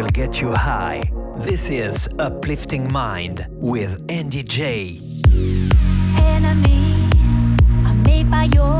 will get you high. This is Uplifting Mind with Andy J. Enemies are made by your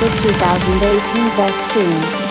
The 2018 Best Tune.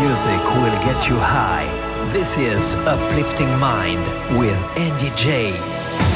Music will get you high. This is Uplifting Mind with Andy J.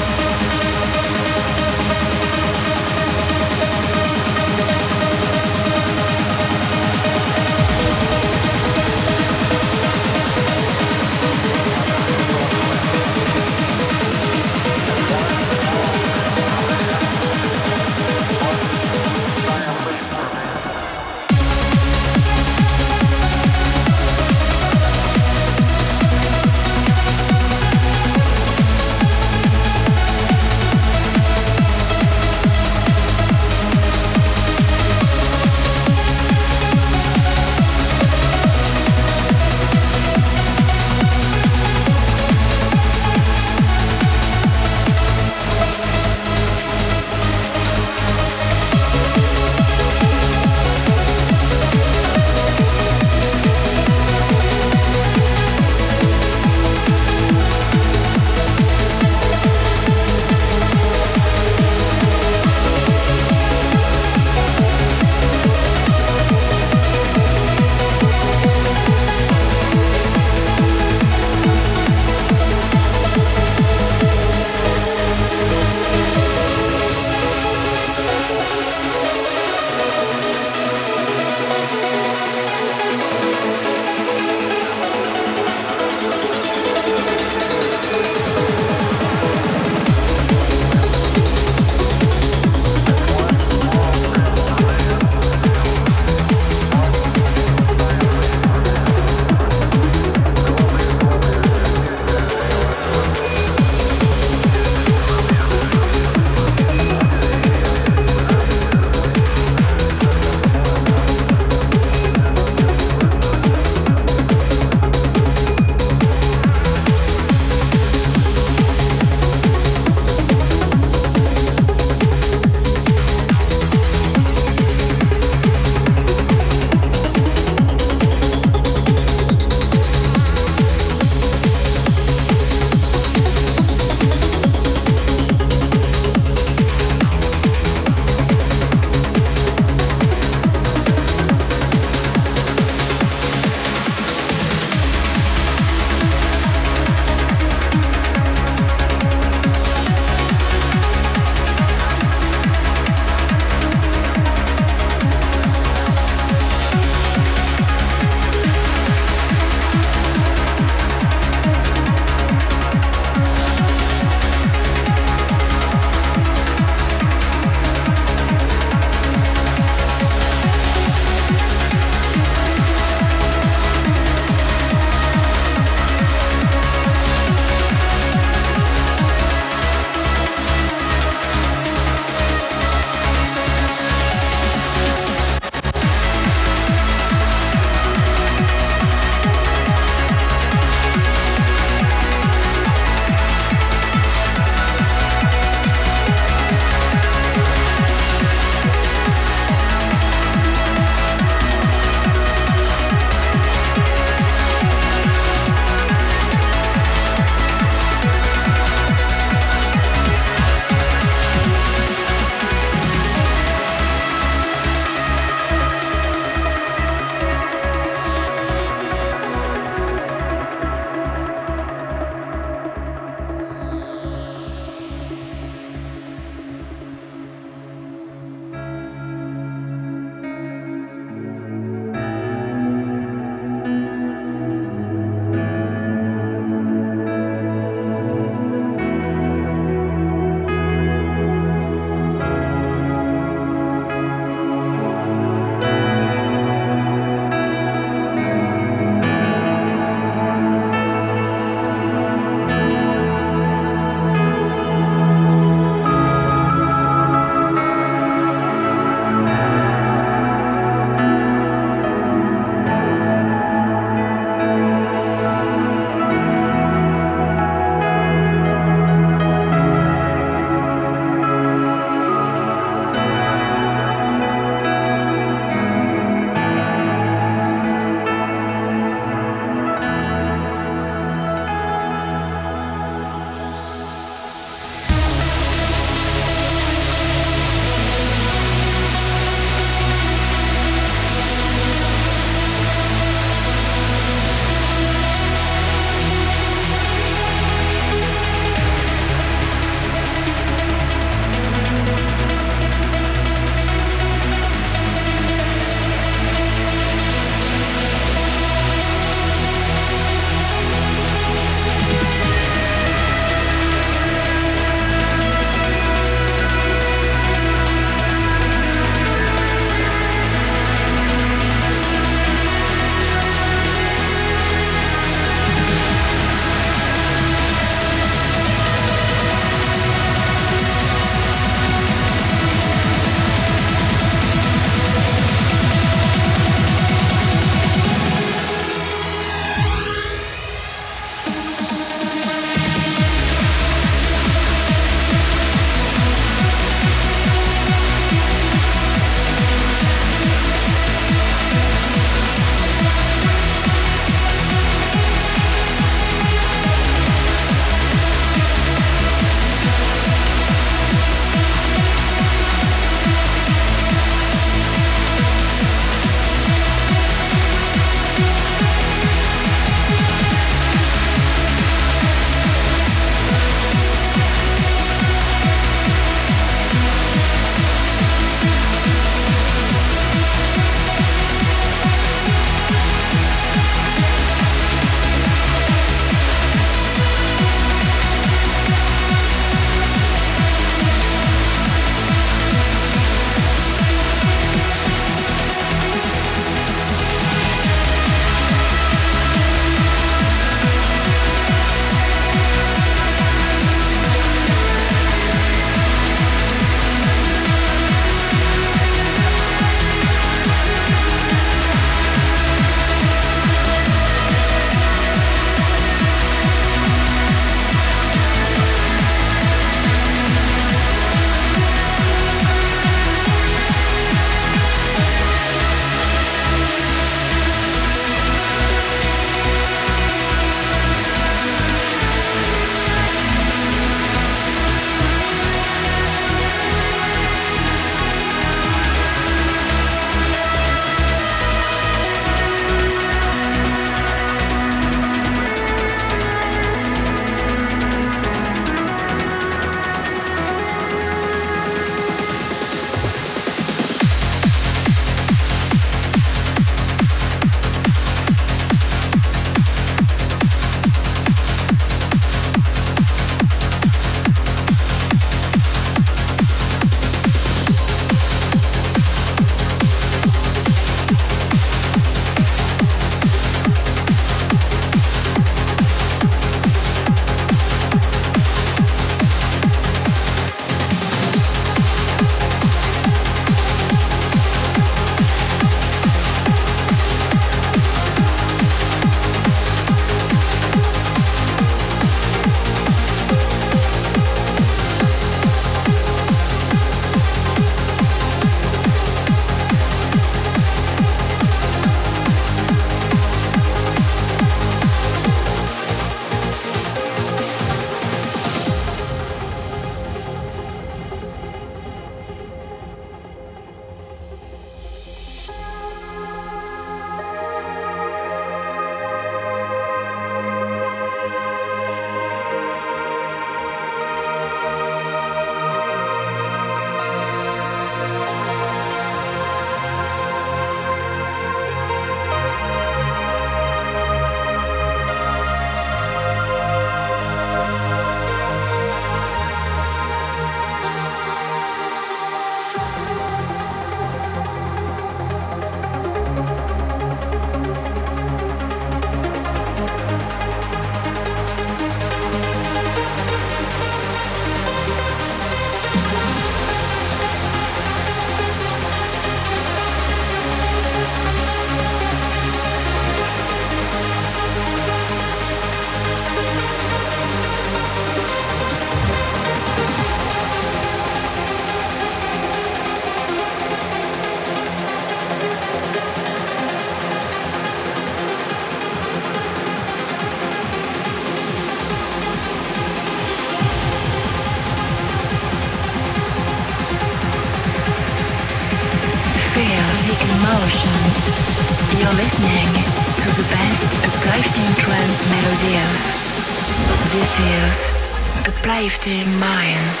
melodies. This Mind.